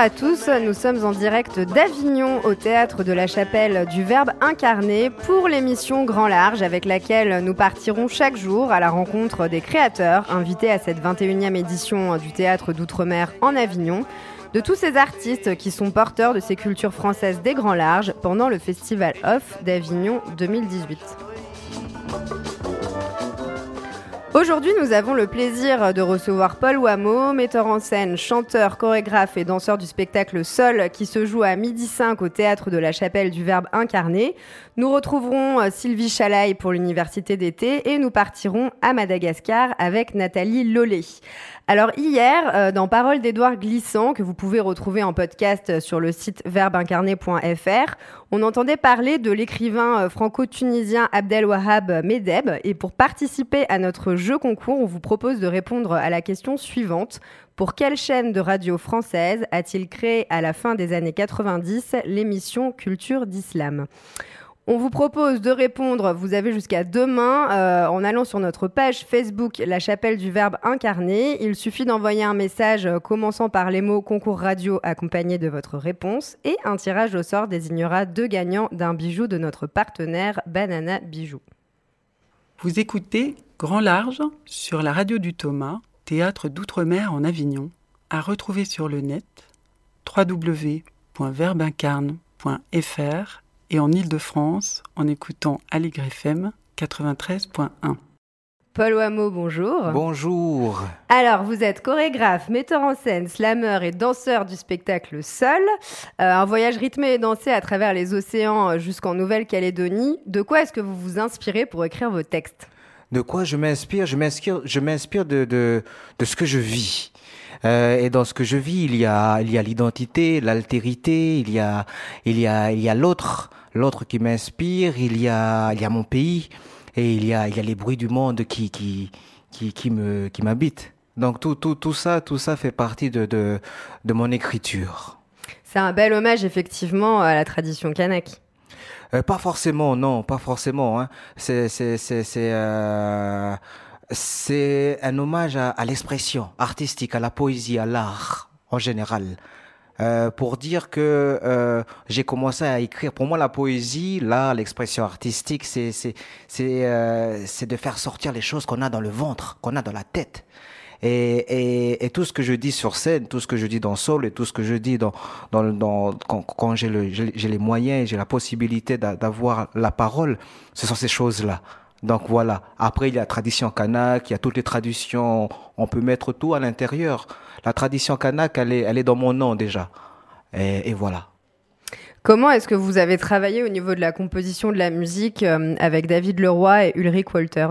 À tous, nous sommes en direct d'Avignon au théâtre de la chapelle du Verbe incarné pour l'émission Grand Large avec laquelle nous partirons chaque jour à la rencontre des créateurs invités à cette 21e édition du théâtre d'outre-mer en Avignon, de tous ces artistes qui sont porteurs de ces cultures françaises des Grands Larges pendant le Festival Off d'Avignon 2018. Aujourd'hui, nous avons le plaisir de recevoir Paul Wameau, metteur en scène, chanteur, chorégraphe et danseur du spectacle Sol qui se joue à midi 5 au théâtre de la Chapelle du Verbe incarné. Nous retrouverons euh, Sylvie Chalaille pour l'université d'été et nous partirons à Madagascar avec Nathalie Lollet. Alors hier, euh, dans Parole d'Édouard Glissant, que vous pouvez retrouver en podcast sur le site verbeincarné.fr, on entendait parler de l'écrivain euh, franco-tunisien Abdelwahab Medeb. Et pour participer à notre jeu concours, on vous propose de répondre à la question suivante. Pour quelle chaîne de radio française a-t-il créé à la fin des années 90 l'émission Culture d'Islam? On vous propose de répondre, vous avez jusqu'à demain, euh, en allant sur notre page Facebook La Chapelle du Verbe incarné. Il suffit d'envoyer un message euh, commençant par les mots concours radio accompagné de votre réponse et un tirage au sort désignera deux gagnants d'un bijou de notre partenaire Banana Bijoux. Vous écoutez Grand Large sur la radio du Thomas, théâtre d'outre-mer en Avignon, à retrouver sur le net www.verbincarne.fr et en Ile-de-France en écoutant Aligre FM 93.1. Paul Wameau, bonjour. Bonjour. Alors, vous êtes chorégraphe, metteur en scène, slammer et danseur du spectacle Seul. Euh, un voyage rythmé et dansé à travers les océans euh, jusqu'en Nouvelle-Calédonie. De quoi est-ce que vous vous inspirez pour écrire vos textes? De quoi je m'inspire Je m'inspire, je m'inspire de, de, de ce que je vis. Euh, et dans ce que je vis, il y a, il y a l'identité, l'altérité, il y a, il y a, il y a l'autre, l'autre qui m'inspire, il y a, il y a mon pays et il y a, il y a les bruits du monde qui, qui, qui, qui me, qui m'habitent. Donc tout, tout, tout ça, tout ça fait partie de, de, de mon écriture. C'est un bel hommage effectivement à la tradition kanak. Euh, pas forcément, non, pas forcément. Hein. C'est, c'est, euh, c'est un hommage à, à l'expression artistique, à la poésie, à l'art en général. Euh, pour dire que euh, j'ai commencé à écrire. Pour moi, la poésie, là, l'expression artistique, c'est c'est c'est euh, c'est de faire sortir les choses qu'on a dans le ventre, qu'on a dans la tête. Et, tout ce que je dis sur scène, tout ce que je dis dans Soul et tout ce que je dis dans, dans, dans quand, j'ai le, j'ai les moyens, j'ai la possibilité d'avoir la parole, ce sont ces choses-là. Donc voilà. Après, il y a la tradition kanak, il y a toutes les traditions. On peut mettre tout à l'intérieur. La tradition kanak, elle est, dans mon nom déjà. Et, et voilà. Comment est-ce que vous avez travaillé au niveau de la composition de la musique euh, avec David Leroy et Ulrich Walters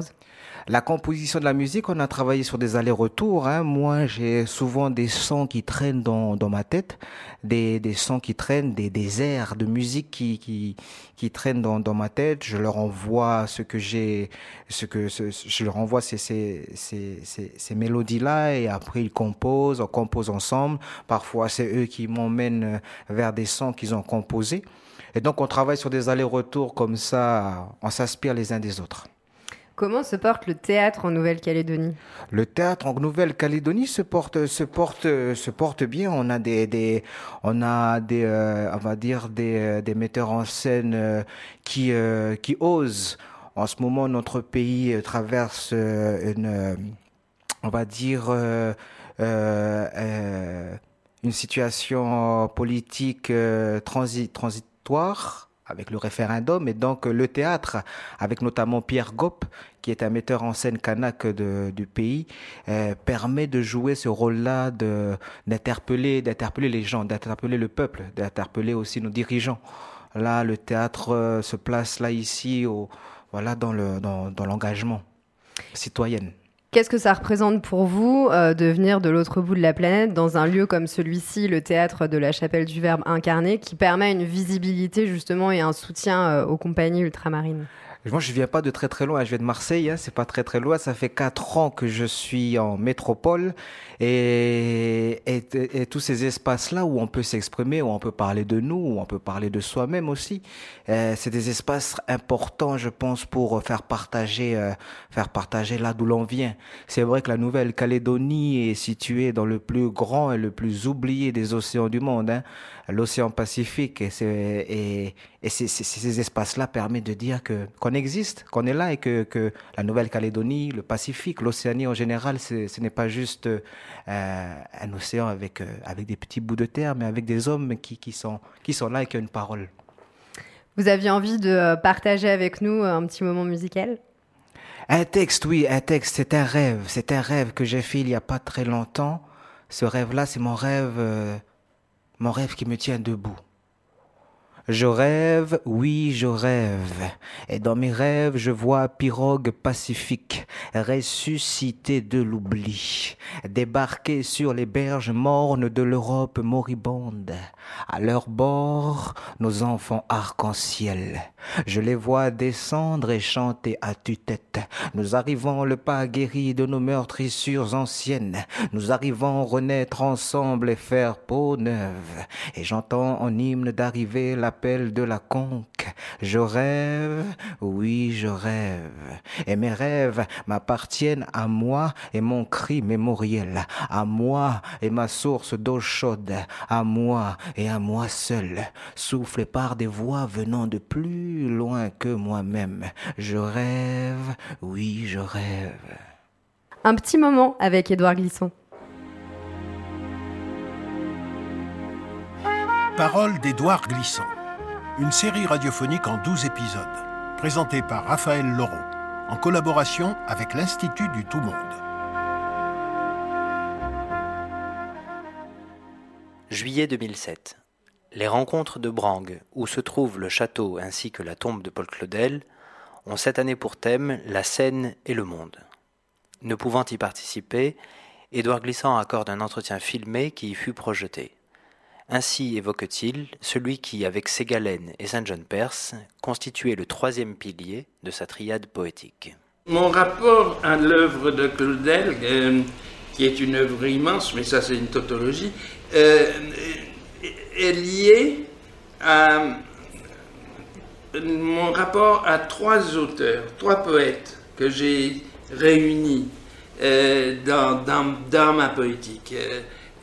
la composition de la musique, on a travaillé sur des allers-retours. Hein. Moi, j'ai souvent des sons qui traînent dans, dans ma tête, des, des sons qui traînent, des, des airs de musique qui, qui, qui traînent dans, dans ma tête. Je leur envoie ce que j'ai, ce que ce, je leur envoie ces, ces, ces, ces, ces mélodies-là et après ils composent, on compose ensemble. Parfois, c'est eux qui m'emmènent vers des sons qu'ils ont composés. Et donc, on travaille sur des allers-retours comme ça, on s'inspire les uns des autres. Comment se porte le théâtre en Nouvelle-Calédonie? Le théâtre en Nouvelle-Calédonie se porte se porte se porte bien. On a des, on a des euh, on va dire des, euh, metteurs en scène euh, qui qui osent. En ce moment, notre pays traverse une situation politique transi transitoire avec le référendum et donc le théâtre avec notamment Pierre Gop qui est un metteur en scène kanak de, du pays euh, permet de jouer ce rôle-là de d'interpeller d'interpeller les gens d'interpeller le peuple d'interpeller aussi nos dirigeants. Là le théâtre euh, se place là ici au voilà dans le dans, dans l'engagement citoyenne Qu'est-ce que ça représente pour vous euh, de venir de l'autre bout de la planète dans un lieu comme celui-ci, le théâtre de la Chapelle du Verbe incarné, qui permet une visibilité justement et un soutien euh, aux compagnies ultramarines? Moi, je viens pas de très très loin. Je viens de Marseille. Hein, c'est pas très très loin. Ça fait quatre ans que je suis en métropole et, et, tous ces espaces-là où on peut s'exprimer, où on peut parler de nous, où on peut parler de soi-même aussi. Euh, c'est des espaces importants, je pense, pour faire partager, euh, faire partager là d'où l'on vient. C'est vrai que la Nouvelle-Calédonie est située dans le plus grand et le plus oublié des océans du monde, hein, l'océan Pacifique. Et, et, ces espaces-là permettent de dire que qu'on existe, qu'on est là et que, que la Nouvelle-Calédonie, le Pacifique, l'Océanie en général, ce n'est pas juste euh, un océan avec, euh, avec des petits bouts de terre, mais avec des hommes qui, qui, sont, qui sont là et qui ont une parole. Vous aviez envie de euh, partager avec nous un petit moment musical? Un texte, oui, un texte, c'est un rêve. C'est un rêve que j'ai fait il n'y a pas très longtemps. Ce rêve-là, c'est mon rêve, mon rêve qui me tient debout. Je rêve, oui, je rêve. Et dans mes rêves, je vois pirogue pacifique, ressuscité de l'oubli, débarquer sur les berges mornes de l'Europe moribonde. À leur bord, nos enfants arc-en-ciel. Je les vois descendre et chanter à tue-tête. Nous arrivons le pas guéri de nos meurtrissures anciennes. Nous arrivons renaître ensemble et faire peau neuve. Et j'entends en hymne d'arriver la de la conque. Je rêve, oui, je rêve. Et mes rêves m'appartiennent à moi et mon cri mémoriel, à moi et ma source d'eau chaude, à moi et à moi seul, soufflé par des voix venant de plus loin que moi-même. Je rêve, oui, je rêve. Un petit moment avec Édouard Glisson. Parole d'Édouard Glissant une série radiophonique en 12 épisodes, présentée par Raphaël Laureau, en collaboration avec l'Institut du Tout Monde. Juillet 2007. Les rencontres de Brangue, où se trouve le château ainsi que la tombe de Paul Claudel, ont cette année pour thème la scène et le monde. Ne pouvant y participer, Édouard Glissant accorde un entretien filmé qui y fut projeté. Ainsi évoque-t-il celui qui, avec Ségalène et Saint-John-Perse, constituait le troisième pilier de sa triade poétique. Mon rapport à l'œuvre de Claudel, euh, qui est une œuvre immense, mais ça c'est une tautologie, euh, est lié à mon rapport à trois auteurs, trois poètes que j'ai réunis euh, dans, dans, dans, ma poétique.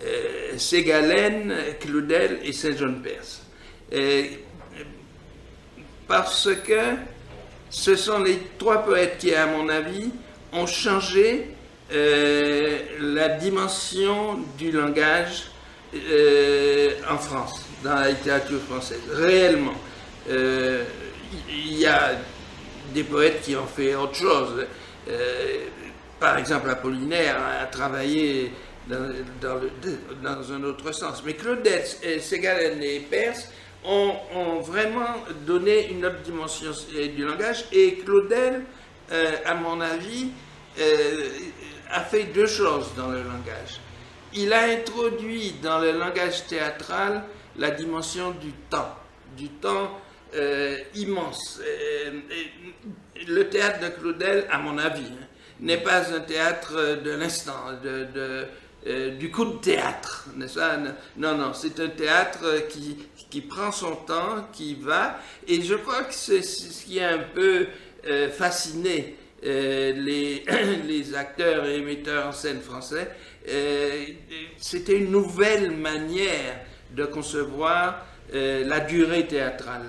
Euh, Ségalène, Claudel et Saint-Jean-Perse. Parce que ce sont les trois poètes qui, à mon avis, ont changé euh, la dimension du langage euh, en France, dans la littérature française, réellement. Il y a des poètes qui ont fait autre chose. par exemple, Apollinaire a travaillé dans, un autre sens. Mais Claudel, Ségalène et Perse ont, vraiment donné une autre dimension du langage et Claudel, euh, à mon avis, euh, a fait deux choses dans le langage. Il a introduit dans le langage théâtral la dimension du temps, du temps euh, immense. le théâtre de Claudel, à mon avis, hein, n'est pas un théâtre de l'instant, de, euh, du coup de théâtre, n'est-ce pas? Non, non, c'est un théâtre qui, qui prend son temps, qui va, et je crois que c'est ce qui a un peu euh, fasciné euh, les, les, acteurs et metteurs en scène français. C'était une nouvelle manière de concevoir la durée théâtrale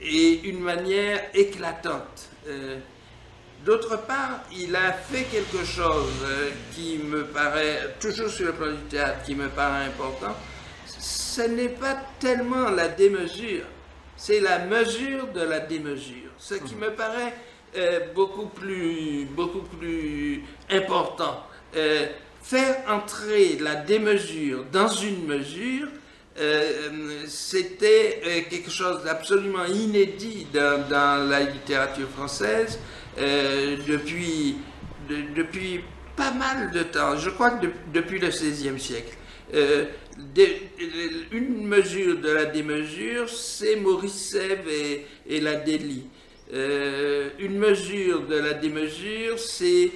et une manière éclatante. D'autre part, il a fait quelque chose euh, qui me paraît, toujours sur le plan du théâtre, qui me paraît important. Ce n'est pas tellement la démesure, c'est la mesure de la démesure. Ce qui me paraît euh, beaucoup, plus, beaucoup plus important. Euh, faire entrer la démesure dans une mesure, c'était quelque chose d'absolument inédit dans, la littérature française. Euh, depuis, depuis pas mal de temps, je crois que depuis le XVIe siècle. Euh, une mesure de la démesure, c'est Maurice Sèvres et, la délie. une mesure de la démesure, c'est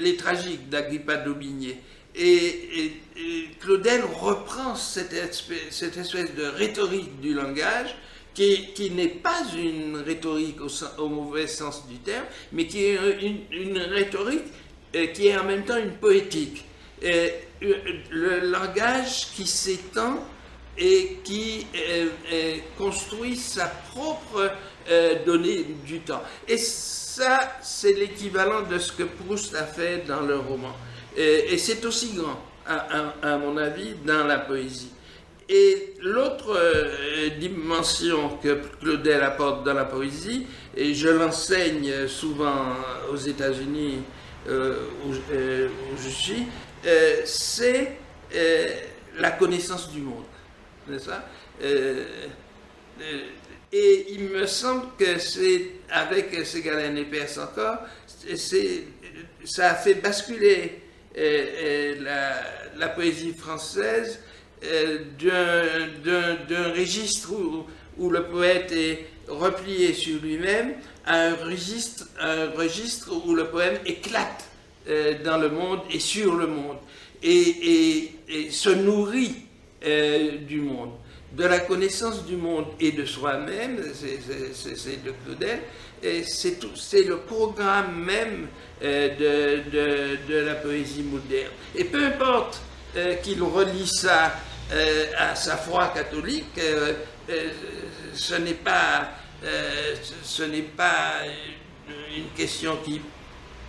les tragiques d'Agrippa d'Aubigné. Et, Claudel reprend cette espèce, de rhétorique du langage qui, n'est pas une rhétorique au, mauvais sens du terme, mais qui est une, rhétorique euh, qui est en même temps une poétique. Euh, le langage qui s'étend et qui euh, construit sa propre donnée du temps. Et ça, c'est l'équivalent de ce que Proust a fait dans le roman. Et, c'est aussi grand, à, mon avis, dans la poésie. Et l'autre euh, dimension que Claudel apporte dans la poésie, et je l'enseigne souvent aux États-Unis euh, euh, où, je suis, c'est la connaissance du monde. Et il me semble que c'est avec Ségalène et Perse encore, ça a fait basculer la, poésie française d'un registre où, le poète est replié sur lui-même à un registre, un registre où le poème éclate euh, dans le monde et sur le monde et, se nourrit euh, du monde. De la connaissance du monde et de soi-même, c'est de Claudel, c'est le programme même de, de, la poésie moderne. Et peu importe qu'il relie ça euh, à sa foi catholique, euh, euh, ce n'est pas, ce pas une question qui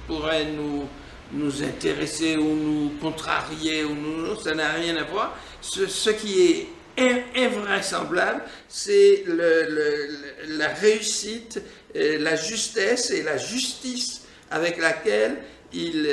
pourrait nous, nous intéresser ou nous contrarier, ou nous, ça n'a rien à voir. Ce, qui est invraisemblable, c'est la réussite, la justesse et la justice avec laquelle il,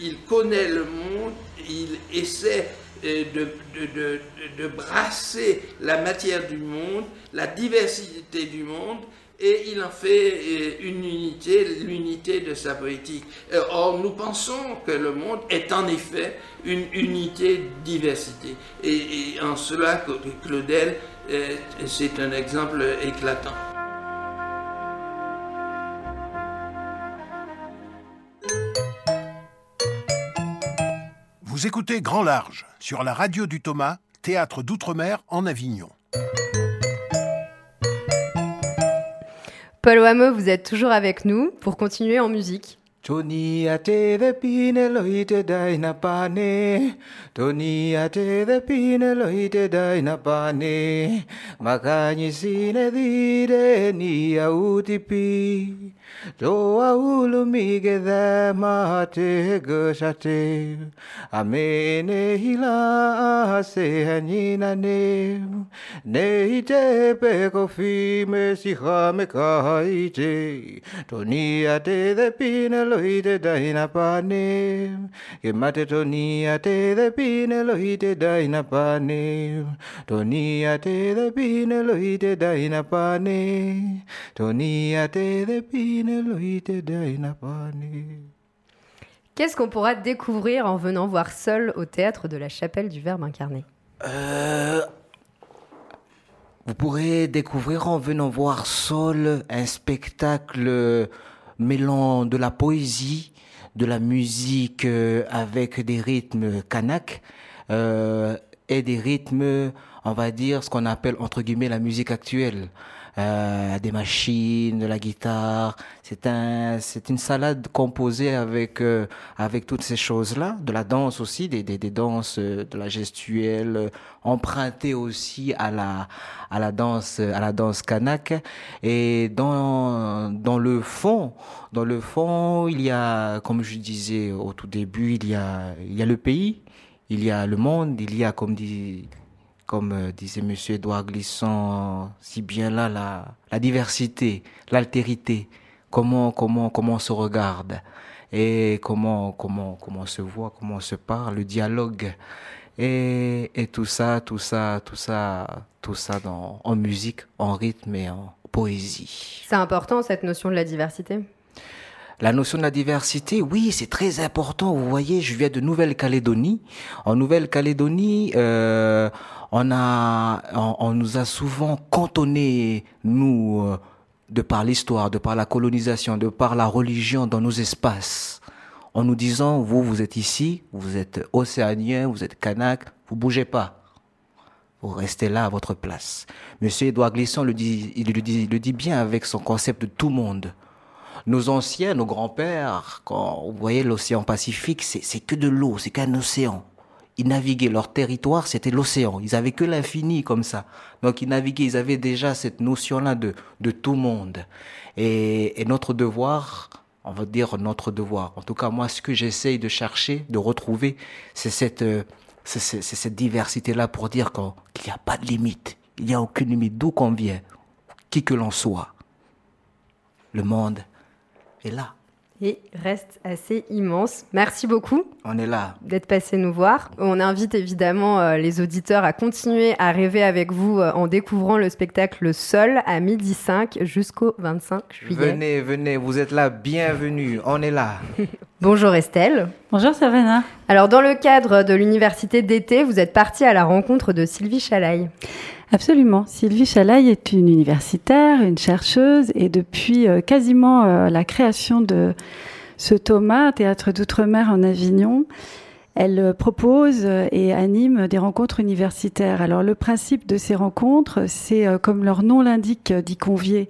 il connaît le monde, il essaie de, de, de, brasser la matière du monde, la diversité du monde, et il en fait euh, une unité, l'unité de sa poétique. Euh, or, nous pensons que le monde est en effet une unité diversité. Et, en cela, Claudel, euh, c'est un exemple éclatant. Vous écoutez Grand Large sur la radio du Thomas, théâtre d'outre-mer en Avignon. Paul Wamo, vous êtes toujours avec nous pour continuer en musique. Tony ate the pine loite daina pane Tony ate the pine loite daina pane Makanyi sine dire ni autipi Toa ulu mige the mate gusate Amene hila se hanina ne Ne ite peko fi me si hame kaite Tony ate the pine Elohite daina pane e mate tonia te de pine Elohite daina pane tonia te de pine Elohite daina pane tonia te de pine Qu'est-ce qu'on pourra découvrir en venant voir seul au théâtre de la chapelle du Verbe incarné? Euh, Vous pourrez découvrir en venant voir seul un spectacle mêlant de la poésie, de la musique euh, avec des rythmes kanak euh, et des rythmes, on va dire, ce qu'on appelle entre guillemets la musique actuelle. Euh, des machines, de la guitare. C'est un, c'est une salade composée avec euh, avec toutes ces choses-là, de la danse aussi, des, des, des danses, euh, de la gestuelle, empruntée aussi à la à la danse à la danse kanak. Et dans dans le fond, dans le fond, il y a, comme je disais au tout début, il y a il y a le pays, il y a le monde, il y a comme dit comme euh, disait Monsieur Edouard Glissant si bien là, la, diversité, l'altérité, comment, comment, comment on se regarde et comment, comment, comment on se voit, comment on se parle, le dialogue et, et tout ça, tout ça, tout ça, tout ça dans, en musique, en rythme et en poésie. C'est important cette notion de la diversité? La notion de la diversité, oui, c'est très important. Vous voyez, je viens de Nouvelle-Calédonie. En Nouvelle-Calédonie, euh, on a, on, nous a souvent cantonné, nous, euh, de par l'histoire, de par la colonisation, de par la religion dans nos espaces, en nous disant, vous, vous êtes ici, vous êtes océanien, vous êtes kanak, vous bougez pas. Vous restez là à votre place. Monsieur Edouard Glisson le dit, il le dit, il le dit bien avec son concept de tout monde. Nos anciens, nos grands-pères, quand vous voyez l'océan Pacifique, c'est que de l'eau, c'est qu'un océan. Ils naviguaient, leur territoire, c'était l'océan. Ils avaient que l'infini comme ça. Donc ils naviguaient, ils avaient déjà cette notion-là de, de tout monde. Et, notre devoir, on va dire notre devoir. En tout cas, moi, ce que j'essaye de chercher, de retrouver, c'est cette, euh, diversité-là pour dire qu'il n'y a pas de limite. Il n'y a aucune limite d'où qu'on vient, qui que l'on soit. Le monde est là et reste assez immense. Merci beaucoup. On est là. D'être passé nous voir. On invite évidemment euh, les auditeurs à continuer à rêver avec vous euh, en découvrant le spectacle Sol à midi 5 jusqu'au 25 juillet. Venez, venez, vous êtes là, bienvenue. On est là. Bonjour Estelle. Bonjour Savannah. Alors dans le cadre de l'université d'été, vous êtes partie à la rencontre de Sylvie Chalaille. Absolument. Sylvie Chalaille est une universitaire, une chercheuse, et depuis euh, quasiment euh, la création de ce Thomas, Théâtre d'Outre-mer en Avignon, elle euh, propose et anime des rencontres universitaires. Alors le principe de ces rencontres, c'est, comme leur nom l'indique, d'y convier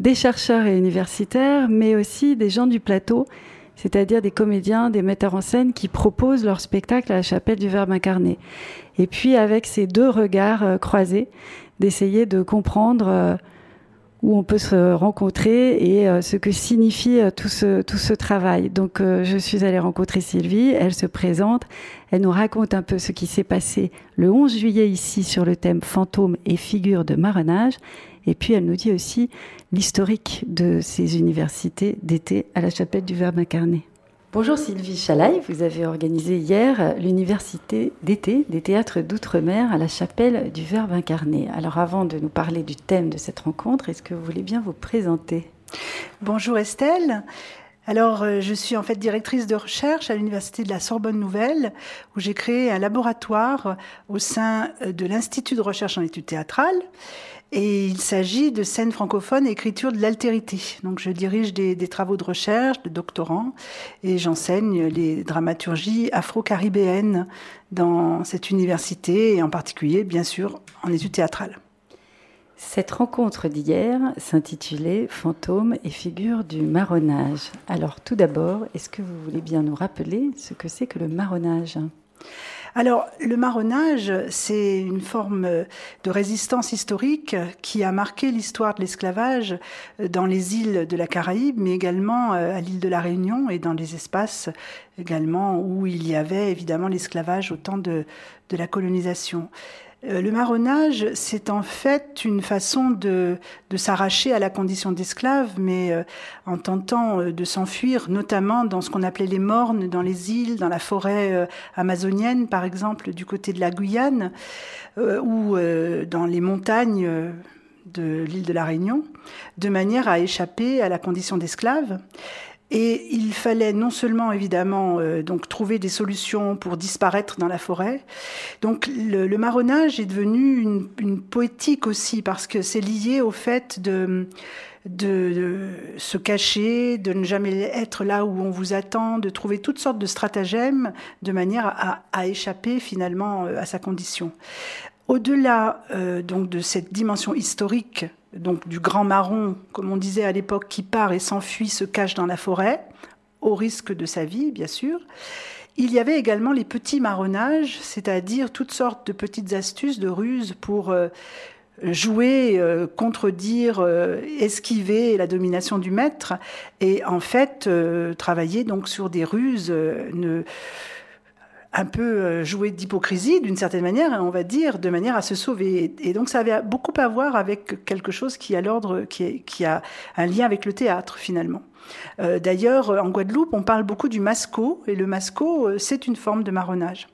des chercheurs et universitaires, mais aussi des gens du plateau c'est-à-dire des comédiens, des metteurs en scène qui proposent leur spectacle à la chapelle du Verbe incarné. Et puis avec ces deux regards euh, croisés, d'essayer de comprendre euh, où on peut se rencontrer et euh, ce que signifie tout ce, tout ce travail. Donc je suis allée rencontrer Sylvie, elle se présente, elle nous raconte un peu ce qui s'est passé le 11 juillet ici sur le thème fantômes et figures de marronnage. Et puis elle nous dit aussi l'historique de ces universités d'été à la chapelle du Verbe incarné. Bonjour Sylvie Chalaille, vous avez organisé hier l'université d'été des théâtres d'outre-mer à la chapelle du Verbe incarné. Alors avant de nous parler du thème de cette rencontre, est-ce que vous voulez bien vous présenter? Bonjour Estelle. Alors, euh, je suis en fait directrice de recherche à l'Université de la Sorbonne Nouvelle, où j'ai créé un laboratoire au sein euh, de l'Institut de recherche en études théâtrales. Et il s'agit de scènes francophones et écriture de l'altérité. Donc je dirige des, travaux de recherche, de doctorants, et j'enseigne les dramaturgies afro-caribéennes dans cette université, et en particulier, bien sûr, en études théâtrales. Cette rencontre d'hier s'intitulait Fantômes et figures du marronnage. Alors tout d'abord, est-ce que vous voulez bien nous rappeler ce que c'est que le marronnage? Alors, le marronnage, c'est une forme de résistance historique qui a marqué l'histoire de l'esclavage dans les îles de la Caraïbe, mais également euh, à l'île de la Réunion et dans les espaces également où il y avait évidemment l'esclavage au temps de la colonisation. Euh, le marronnage, c'est en fait une façon de, s'arracher à la condition d'esclave, mais euh, en tentant euh, de s'enfuir, notamment dans ce qu'on appelait les mornes, dans les îles, dans la forêt amazonienne, par exemple, du côté de la Guyane, ou dans les montagnes de l'île de la Réunion, de manière à échapper à la condition d'esclave. Et il fallait non seulement évidemment euh, donc trouver des solutions pour disparaître dans la forêt. Donc le, marronnage est devenu une, poétique aussi parce que c'est lié au fait de, se cacher, de ne jamais être là où on vous attend, de trouver toutes sortes de stratagèmes de manière à, à échapper finalement euh, à sa condition. Au-delà euh, donc de cette dimension historique du grand marron, comme on disait à l'époque, qui part et s'enfuit, se cache dans la forêt, au risque de sa vie, bien sûr. Il y avait également les petits marronnages, c'est-à-dire toutes sortes de petites astuces, de ruses pour euh, jouer, euh, contredire, esquiver la domination du maître, et en fait travailler donc sur des ruses, un peu euh, joué d'hypocrisie d'une certaine manière, on va dire, de manière à se sauver. Et donc ça avait beaucoup à voir avec quelque chose qui a l'ordre, qui, qui, a un lien avec le théâtre finalement. Euh, d'ailleurs, en Guadeloupe, on parle beaucoup du masco, et le masco, euh, c'est une forme de marronnage.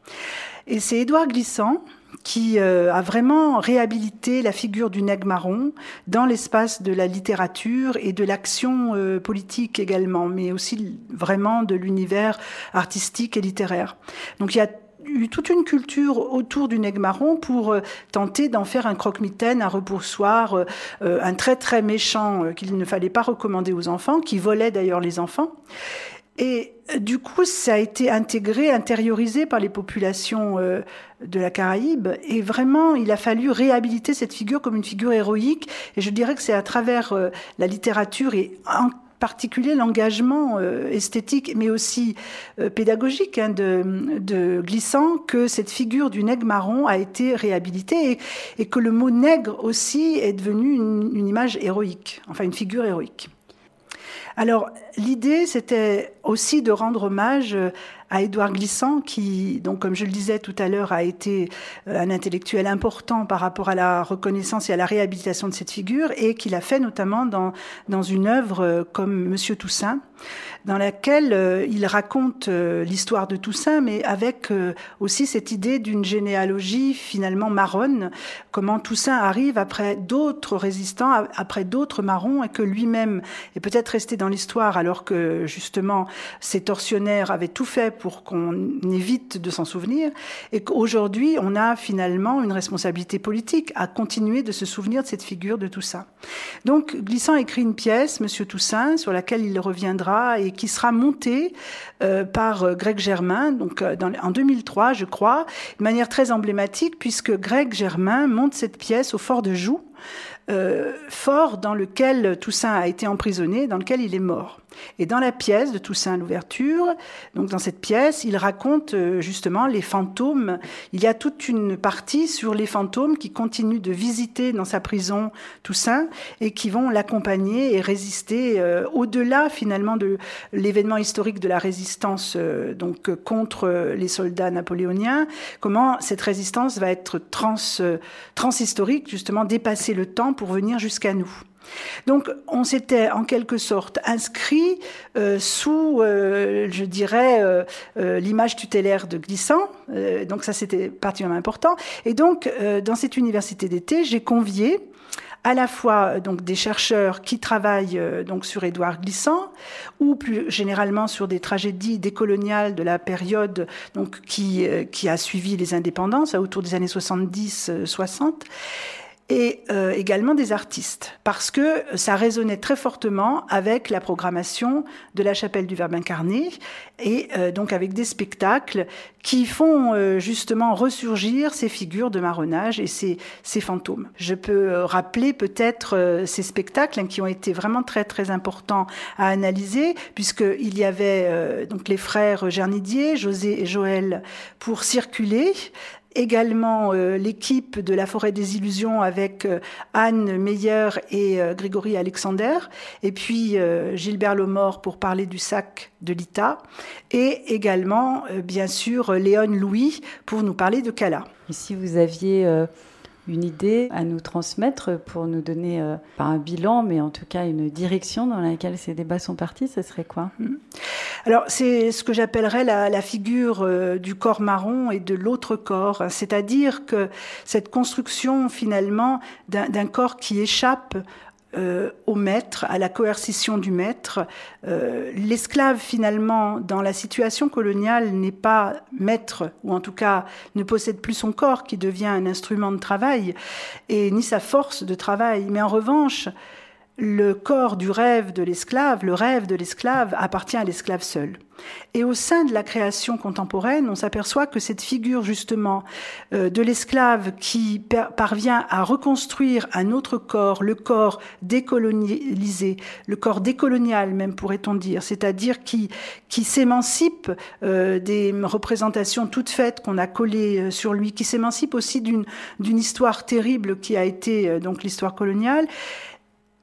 Et c'est Édouard Glissant qui a vraiment réhabilité la figure du nègre marron dans l'espace de la littérature et de l'action politique également, mais aussi vraiment de l'univers artistique et littéraire. Donc il y a eu toute une culture autour du nègre marron pour euh, tenter d'en faire un croque-mitaine, un repoussoir, euh, euh, un très très méchant qu'il ne fallait pas recommander aux enfants, qui volait d'ailleurs les enfants. Et du coup, ça a été intégré, intériorisé par les populations de la Caraïbe. Et vraiment, il a fallu réhabiliter cette figure comme une figure héroïque. Et je dirais que c'est à travers la littérature et en particulier l'engagement euh, esthétique, mais aussi euh, pédagogique hein, de, Glissant, que cette figure du nègre marron a été réhabilitée et, que le mot nègre aussi est devenu une image héroïque, enfin une figure héroïque. Alors l'idée, c'était aussi de rendre hommage euh, à Édouard Glissant, qui, donc, comme je le disais tout à l'heure, a été euh, un intellectuel important par rapport à la reconnaissance et à la réhabilitation de cette figure, et qu'il a fait notamment dans, dans une œuvre euh, comme Monsieur Toussaint, dans laquelle euh, il raconte l'histoire de Toussaint, mais avec aussi cette idée d'une généalogie finalement marronne, comment Toussaint arrive après d'autres résistants, après d'autres marrons, et que lui-même est peut-être resté dans l'histoire alors que justement ces tortionnaires avaient tout fait pour qu'on évite de s'en souvenir, et qu'aujourd'hui, on a finalement une responsabilité politique à continuer de se souvenir de cette figure de Toussaint. Donc, Glissant écrit une pièce, Monsieur Toussaint, sur laquelle il reviendra et qui sera montée euh, par euh, Greg Germain, donc euh, en 2003, je crois, de manière très emblématique, puisque Greg Germain monte cette pièce au Fort de Joux, fort dans lequel Toussaint a été emprisonné, dans lequel il est mort. Et dans la pièce de Toussaint l'ouverture, donc dans cette pièce, il raconte euh, justement les fantômes. Il y a toute une partie sur les fantômes qui continuent de visiter dans sa prison Toussaint et qui vont l'accompagner et résister euh, au-delà finalement de l'événement historique de la résistance euh, donc contre les soldats napoléoniens. Comment cette résistance va être trans transhistorique justement dépasser le temps pour venir jusqu'à nous. Donc on s'était en quelque sorte inscrit euh, sous, euh, je dirais, euh, l'image tutélaire de Glissant. donc ça c'était particulièrement important. Et donc dans cette université d'été, j'ai convié à la fois donc des chercheurs qui travaillent donc sur Édouard Glissant ou plus généralement sur des tragédies décoloniales de la période donc qui qui a suivi les indépendances autour des années 70 60 et euh, également des artistes, parce que ça résonnait très fortement avec la programmation de la chapelle du Verbe incarné, et euh, donc avec des spectacles qui font euh, justement ressurgir ces figures de marronnage et ces, ces fantômes. Je peux rappeler peut-être ces spectacles hein, qui ont été vraiment très très importants à analyser, puisqu'il y avait donc les frères Gernidier, José et Joël, pour circuler, également euh, l'équipe de la Forêt des Illusions avec euh, Anne Meyer et euh, Grégory Alexander, et puis Gilbert Lomort pour parler du sac de l'ITA, et également, bien sûr, Léon Louis pour nous parler de Cala. si vous aviez une idée à nous transmettre pour nous donner, euh, pas un bilan, mais en tout cas une direction dans laquelle ces débats sont partis, ce serait quoi? Hmm. Alors, c'est ce que j'appellerais la, la, figure euh, du corps marron et de l'autre corps, c'est-à-dire que cette construction finalement d'un corps qui échappe euh, au maître, à la coercition du maître. Euh, l'esclave, finalement, dans la situation coloniale, n'est pas maître, ou en tout cas ne possède plus son corps qui devient un instrument de travail, et ni sa force de travail. Mais en revanche, le corps du rêve de l'esclave, le rêve de l'esclave appartient à l'esclave seul. Et au sein de la création contemporaine, on s'aperçoit que cette figure justement euh, de l'esclave qui parvient à reconstruire un autre corps, le corps décolonisé, le corps décolonial même pourrait-on dire, c'est-à-dire qui, qui s'émancipe euh, des représentations toutes faites qu'on a collées euh, sur lui, qui s'émancipe aussi d'une histoire terrible qui a été donc l'histoire coloniale,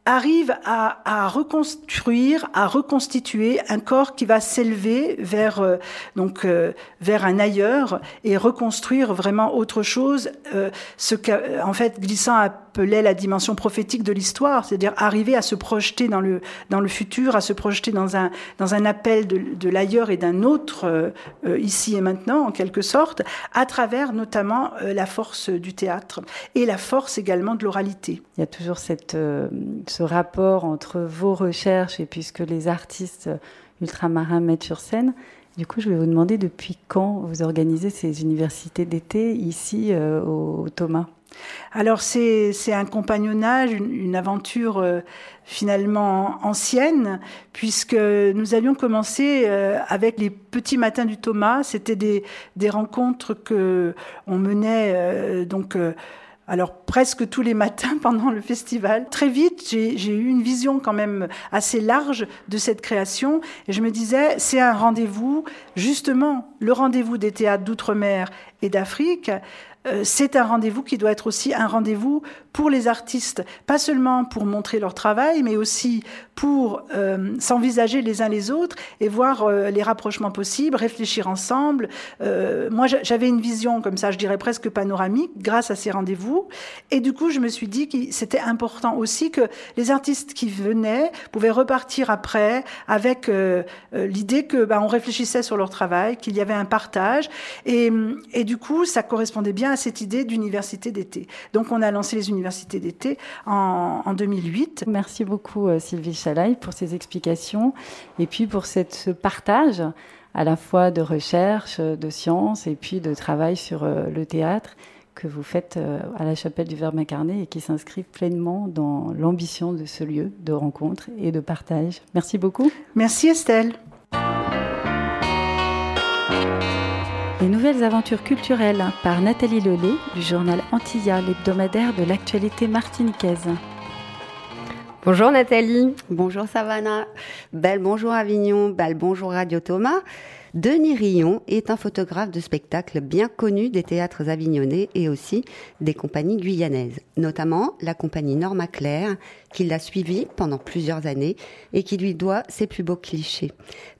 arrive à, reconstruire, à reconstituer un corps qui va s'élever vers euh, donc euh, vers un ailleurs et reconstruire vraiment autre chose. Euh, ce qu'en fait Glissant appelait la dimension prophétique de l'histoire, c'est-à-dire arriver à se projeter dans le dans le futur, à se projeter dans un dans un appel de, de l'ailleurs et d'un autre ici et maintenant en quelque sorte, à travers notamment la force du théâtre et la force également de l'oralité. Il y a toujours cette ce rapport entre vos recherches et puisque les artistes ultramarins mettent sur scène. Du coup, je vais vous demander depuis quand vous organisez ces universités d'été ici euh, au, Thomas? Alors c'est un compagnonnage, une, aventure euh, finalement ancienne, puisque nous avions commencé euh, avec les petits matins du Thomas. C'était des, des rencontres que on menait donc alors presque tous les matins pendant le festival. Très vite, j'ai eu une vision quand même assez large de cette création et je me disais, c'est un rendez-vous, justement, le rendez-vous des théâtres d'outre-mer et d'Afrique. Euh, c'est un rendez-vous qui doit être aussi un rendez-vous pour les artistes, pas seulement pour montrer leur travail, mais aussi pour euh, s'envisager les uns les autres et voir euh, les rapprochements possibles, réfléchir ensemble. Euh, moi, j'avais une vision comme ça, je dirais presque panoramique, grâce à ces rendez-vous. Et du coup, je me suis dit que c'était important aussi que les artistes qui venaient pouvaient repartir après avec l'idée que bah, on réfléchissait sur leur travail, qu'il y avait un partage. Et, et du coup, ça correspondait bien à cette idée d'université d'été. Donc, on a lancé les universités d'été en, 2008. Merci beaucoup euh, Sylvie Chalaille pour ces explications et puis pour cette, ce partage à la fois de recherche, de sciences et puis de travail sur euh, le théâtre que vous faites euh, à la chapelle du Verbe incarné et qui s'inscrit pleinement dans l'ambition de ce lieu de rencontre et de partage. Merci beaucoup. Merci Estelle. Les nouvelles aventures culturelles par Nathalie Lelay du journal Antilla, l'hebdomadaire de l'actualité martiniquaise. Bonjour Nathalie. Bonjour Savannah. Belle bonjour Avignon, belle bonjour Radio Thomas. Denis Rillon est un photographe de spectacle bien connu des théâtres avignonnais et aussi des compagnies guyanaises, notamment la compagnie Norma Claire, qui l'a suivi pendant plusieurs années et qui lui doit ses plus beaux clichés.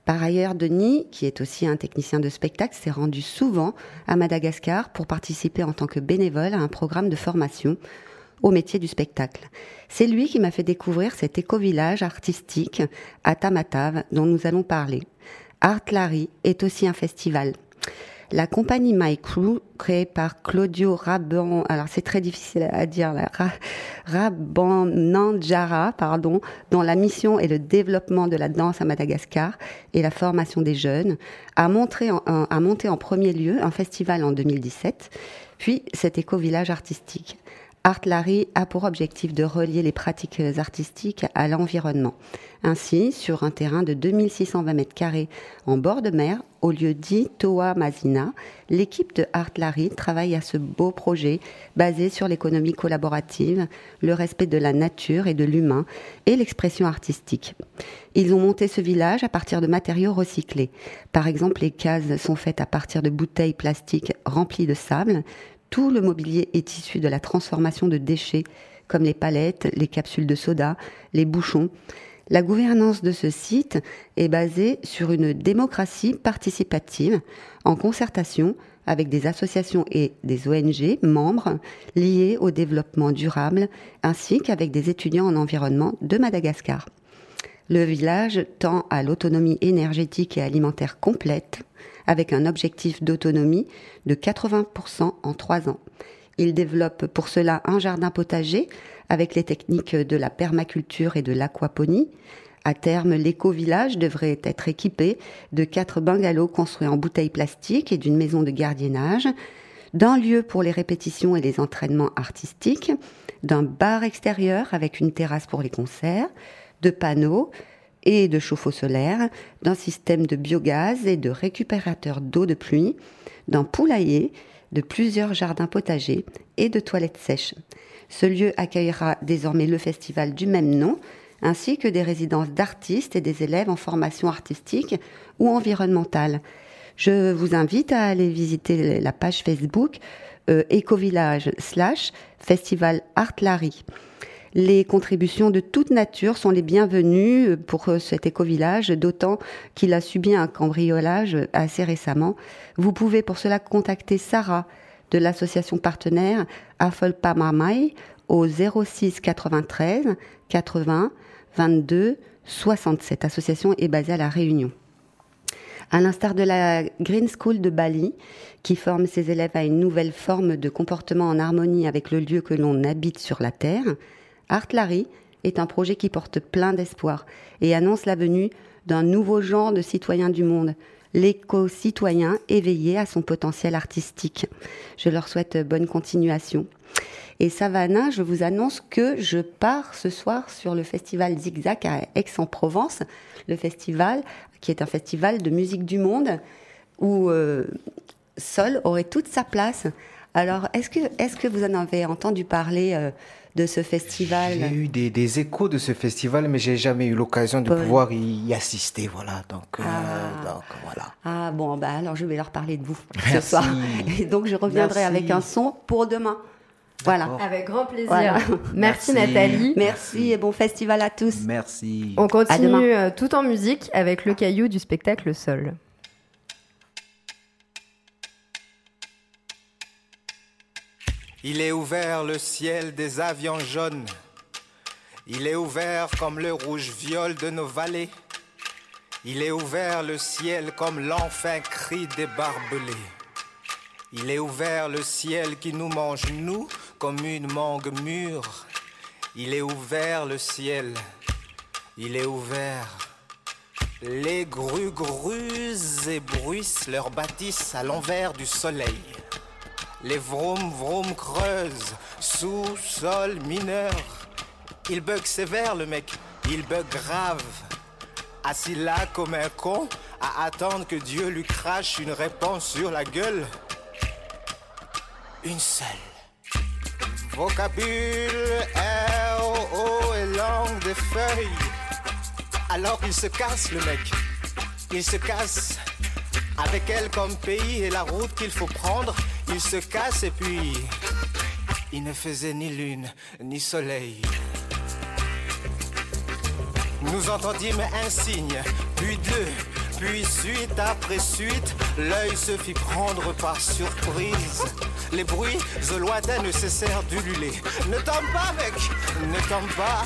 Par ailleurs, Denis, qui est aussi un technicien de spectacle, s'est rendu souvent à Madagascar pour participer en tant que bénévole à un programme de formation au métier du spectacle. C'est lui qui m'a fait découvrir cet éco-village artistique à Tamatave dont nous allons parler. Art Larry est aussi un festival. La compagnie My Crew, créée par Claudio Raban, alors c'est très difficile à dire, pardon, dont la mission est le développement de la danse à Madagascar et la formation des jeunes, a, montré a monté en premier lieu un festival en 2017, puis cet éco-village artistique. Art Larry a pour objectif de relier les pratiques artistiques à l'environnement. Ainsi, sur un terrain de 2620 mètres carrés en bord de mer, au lieu dit Toa Mazina, l'équipe de Art Larry travaille à ce beau projet basé sur l'économie collaborative, le respect de la nature et de l'humain et l'expression artistique. Ils ont monté ce village à partir de matériaux recyclés. Par exemple, les cases sont faites à partir de bouteilles plastiques remplies de sable, tout le mobilier est issu de la transformation de déchets comme les palettes, les capsules de soda, les bouchons. La gouvernance de ce site est basée sur une démocratie participative en concertation avec des associations et des ONG membres liés au développement durable ainsi qu'avec des étudiants en environnement de Madagascar. Le village tend à l'autonomie énergétique et alimentaire complète avec un objectif d'autonomie de 80% en trois ans. Il développe pour cela un jardin potager avec les techniques de la permaculture et de l'aquaponie. À terme, l'éco-village devrait être équipé de quatre bungalows construits en bouteilles plastiques et d'une maison de gardiennage, d'un lieu pour les répétitions et les entraînements artistiques, d'un bar extérieur avec une terrasse pour les concerts, de panneaux, et de chauffe-eau solaire, d'un système de biogaz et de récupérateur d'eau de pluie, d'un poulailler, de plusieurs jardins potagers et de toilettes sèches. Ce lieu accueillera désormais le festival du même nom, ainsi que des résidences d'artistes et des élèves en formation artistique ou environnementale. Je vous invite à aller visiter la page Facebook euh, Écovillage slash Festival Art Larry. Les contributions de toute nature sont les bienvenues pour euh, cet éco-village, d'autant qu'il a subi un cambriolage assez récemment. Vous pouvez pour cela contacter Sarah de l'association partenaire Afolpamamai au 06 93 80 22 60. Cette association est basée à La Réunion. À l'instar de la Green School de Bali, qui forme ses élèves à une nouvelle forme de comportement en harmonie avec le lieu que l'on habite sur la Terre, Art Larry est un projet qui porte plein d'espoir et annonce la venue d'un nouveau genre de citoyen du monde, l'éco-citoyen éveillé à son potentiel artistique. Je leur souhaite bonne continuation. Et Savannah, je vous annonce que je pars ce soir sur le festival Zigzag à Aix-en-Provence, le festival qui est un festival de musique du monde où euh, Sol aurait toute sa place. Alors, est-ce que, est que vous en avez entendu parler euh, de ce festival J'ai eu des, échos de ce festival, mais j'ai jamais eu l'occasion de pouvoir y, assister. Voilà, donc, euh, ah. voilà. Ah bon, bah alors je vais leur parler de vous ce soir. Et donc je reviendrai avec un son pour demain. Voilà. Avec grand plaisir. Merci, Nathalie. Merci et bon festival à tous. Merci. On continue euh, tout en musique avec le caillou du spectacle Sol. Il est ouvert le ciel des avions jaunes. Il est ouvert comme le rouge-viol de nos vallées. Il est ouvert le ciel comme l'enfin cri des barbelés. Il est ouvert le ciel qui nous mange, nous, comme une mangue mûre. Il est ouvert le ciel, il est ouvert. Les grues grusent et bruissent leur bâtisse à l'envers du soleil. Les vroom vroom creusent, sous-sol mineur. Il bug sévère le mec, il bug grave. Assis là comme un con, à attendre que Dieu lui crache une réponse sur la gueule une seule. Vocabule, R, O et langue des feuilles. Alors il se casse le mec. Il se casse avec elle comme pays et la route qu'il faut prendre. Il se casse et puis il ne faisait ni lune ni soleil. Nous entendîmes un signe, puis deux, puis suite après suite, l'œil se fit prendre par surprise. Les bruits lointains ne cessèrent d'ululer. Ne tombe pas, mec, ne tombe pas.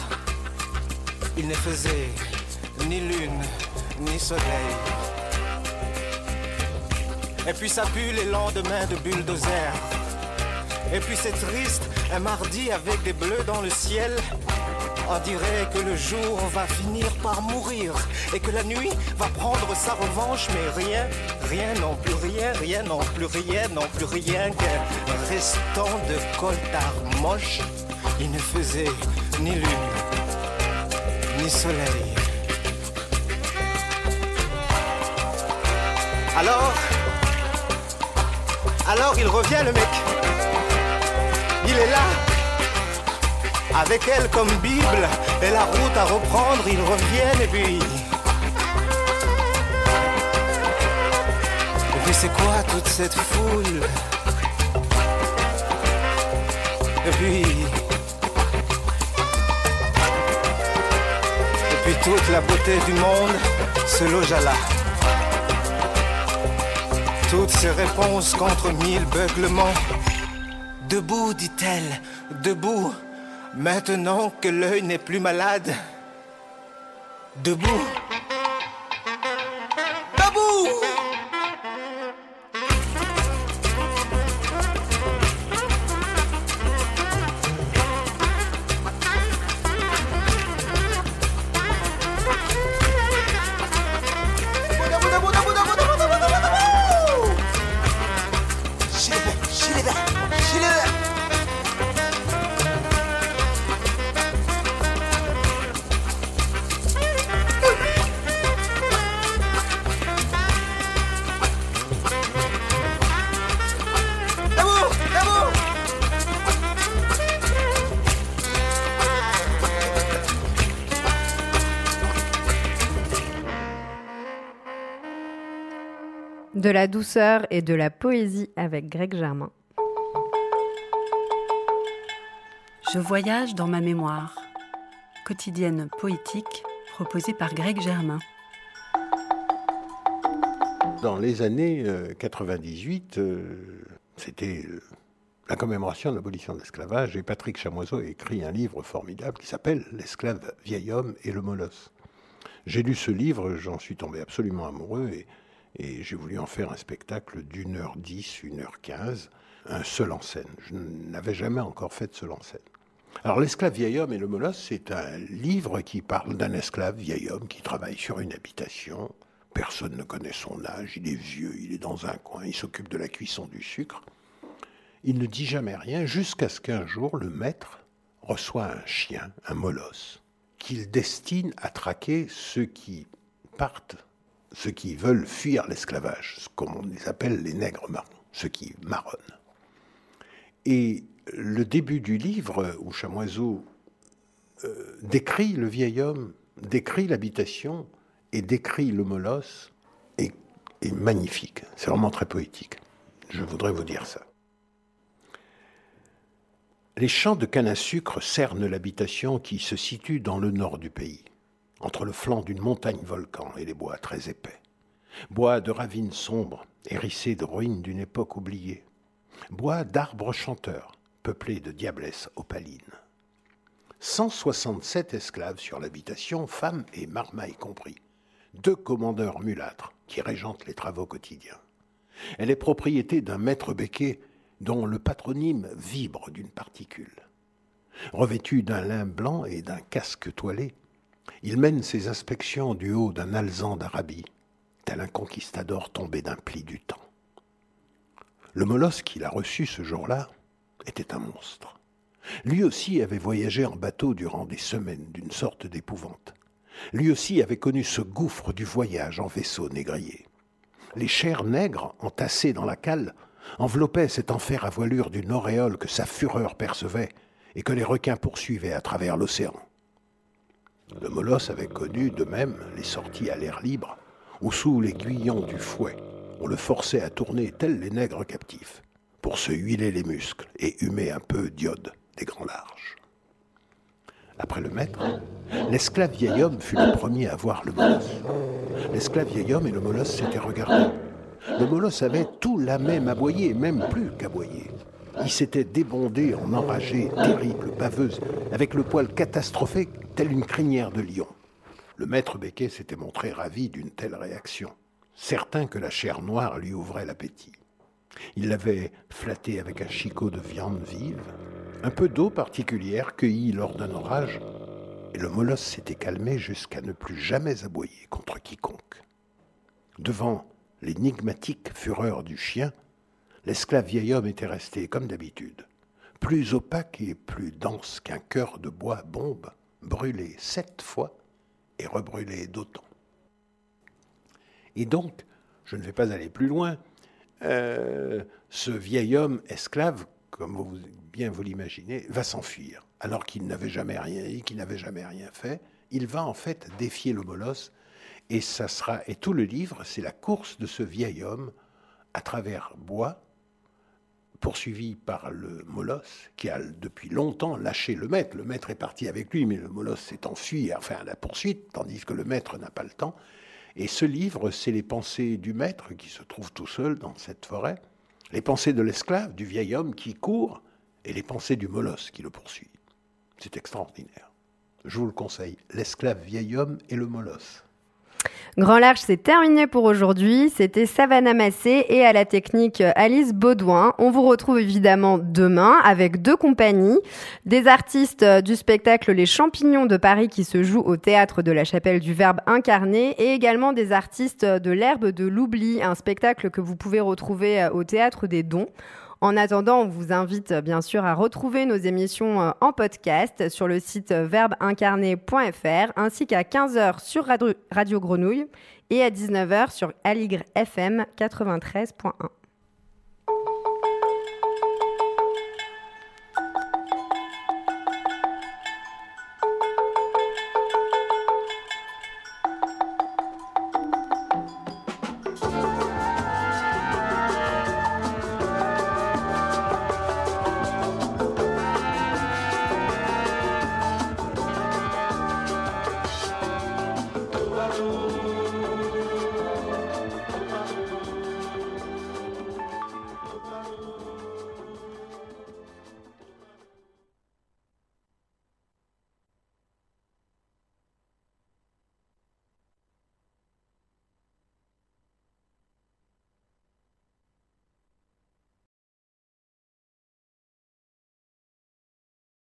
Il ne faisait ni lune, ni soleil. Et puis ça pue les lendemains de bulldozer. Et puis c'est triste, un mardi avec des bleus dans le ciel. On dirait que le jour va finir par mourir et que la nuit va prendre sa revanche, mais rien, rien non plus rien, rien non plus rien non plus rien qu'un restant de coltard moche. Il ne faisait ni lune, ni soleil. Alors, alors il revient le mec. Il est là avec elle comme Bible et la route à reprendre, ils reviennent et puis. Et puis c'est quoi toute cette foule? Et puis. Et puis toute la beauté du monde se loge à là. Toutes ces réponses contre mille beuglements. Debout, dit-elle, debout. Maintenant que l'œil n'est plus malade, debout. De la douceur et de la poésie avec Greg Germain. Je voyage dans ma mémoire. quotidienne poétique proposée par Greg Germain. Dans les années 98, c'était la commémoration de l'abolition de l'esclavage, et Patrick Chamoiseau a écrit un livre formidable qui s'appelle L'esclave vieil homme et le molosse. J'ai lu ce livre, j'en suis tombé absolument amoureux, et, et j'ai voulu en faire un spectacle d'une heure dix, une heure quinze, un seul en scène. Je n'avais jamais encore fait de seul en scène. Alors l'esclave vieil homme et le molosse, c'est un livre qui parle d'un esclave vieil homme qui travaille sur une habitation. Personne ne connaît son âge, il est vieux, il est dans un coin, il s'occupe de la cuisson du sucre. Il ne dit jamais rien jusqu'à ce qu'un jour le maître reçoit un chien, un molosse, qu'il destine à traquer ceux qui partent, ceux qui veulent fuir l'esclavage, comme on les appelle les nègres marrons, ceux qui marronnent. Et le début du livre, où Chamoiseau euh, décrit le vieil homme, décrit l'habitation et décrit le molosse, est, est magnifique. C'est vraiment très poétique. Je voudrais vous dire ça. Les champs de canne à sucre cernent l'habitation qui se situe dans le nord du pays, entre le flanc d'une montagne volcan et les bois très épais. Bois de ravines sombres, hérissés de ruines d'une époque oubliée. Bois d'arbres chanteurs, peuplés de diablesses opalines. 167 esclaves sur l'habitation, femmes et marmailles compris. Deux commandeurs mulâtres qui régentent les travaux quotidiens. Elle est propriété d'un maître béquet dont le patronyme vibre d'une particule. Revêtu d'un lin blanc et d'un casque toilé, il mène ses inspections du haut d'un alzan d'Arabie, tel un conquistador tombé d'un pli du temps. Le molosse qu'il a reçu ce jour-là était un monstre. Lui aussi avait voyagé en bateau durant des semaines d'une sorte d'épouvante. Lui aussi avait connu ce gouffre du voyage en vaisseau négrier. Les chairs nègres, entassées dans la cale, enveloppait cet enfer à voilure d'une auréole que sa fureur percevait et que les requins poursuivaient à travers l'océan. Le molosse avait connu de même les sorties à l'air libre, où sous l'aiguillon du fouet, on le forçait à tourner tels les nègres captifs, pour se huiler les muscles et humer un peu d'iode des grands larges. Après le maître, l'esclave vieil homme fut le premier à voir le molosse. L'esclave vieil homme et le molosse s'étaient regardés. Le molosse avait tout la même aboyé, même plus qu'aboyé. Il s'était débondé en enragé, terrible, baveuse, avec le poil catastrophé, tel une crinière de lion. Le maître Becquet s'était montré ravi d'une telle réaction, certain que la chair noire lui ouvrait l'appétit. Il l'avait flatté avec un chicot de viande vive, un peu d'eau particulière cueillie lors d'un orage, et le molosse s'était calmé jusqu'à ne plus jamais aboyer contre quiconque. Devant l'énigmatique fureur du chien, l'esclave vieil homme était resté comme d'habitude, plus opaque et plus dense qu'un cœur de bois bombe, brûlé sept fois et rebrûlé d'autant. Et donc, je ne vais pas aller plus loin, euh, ce vieil homme esclave, comme vous, bien vous l'imaginez, va s'enfuir, alors qu'il n'avait jamais rien dit, qu'il n'avait jamais rien fait. Il va en fait défier le molosse et ça sera et tout le livre, c'est la course de ce vieil homme à travers bois, poursuivi par le molosse qui a depuis longtemps lâché le maître. Le maître est parti avec lui, mais le molosse s'est enfui, enfin à la poursuite, tandis que le maître n'a pas le temps. Et ce livre, c'est les pensées du maître qui se trouve tout seul dans cette forêt, les pensées de l'esclave, du vieil homme qui court, et les pensées du molosse qui le poursuit. C'est extraordinaire. Je vous le conseille, l'esclave vieil homme et le molosse. Grand Large, c'est terminé pour aujourd'hui. C'était Savannah Massé et à la technique Alice Baudouin. On vous retrouve évidemment demain avec deux compagnies. Des artistes du spectacle Les Champignons de Paris qui se jouent au théâtre de la Chapelle du Verbe incarné et également des artistes de l'herbe de l'oubli, un spectacle que vous pouvez retrouver au théâtre des Dons. En attendant, on vous invite bien sûr à retrouver nos émissions euh, en podcast sur le site verbeincarné.fr ainsi qu'à 15h sur Radio Grenouille et à 19h sur Aligre FM 93.1.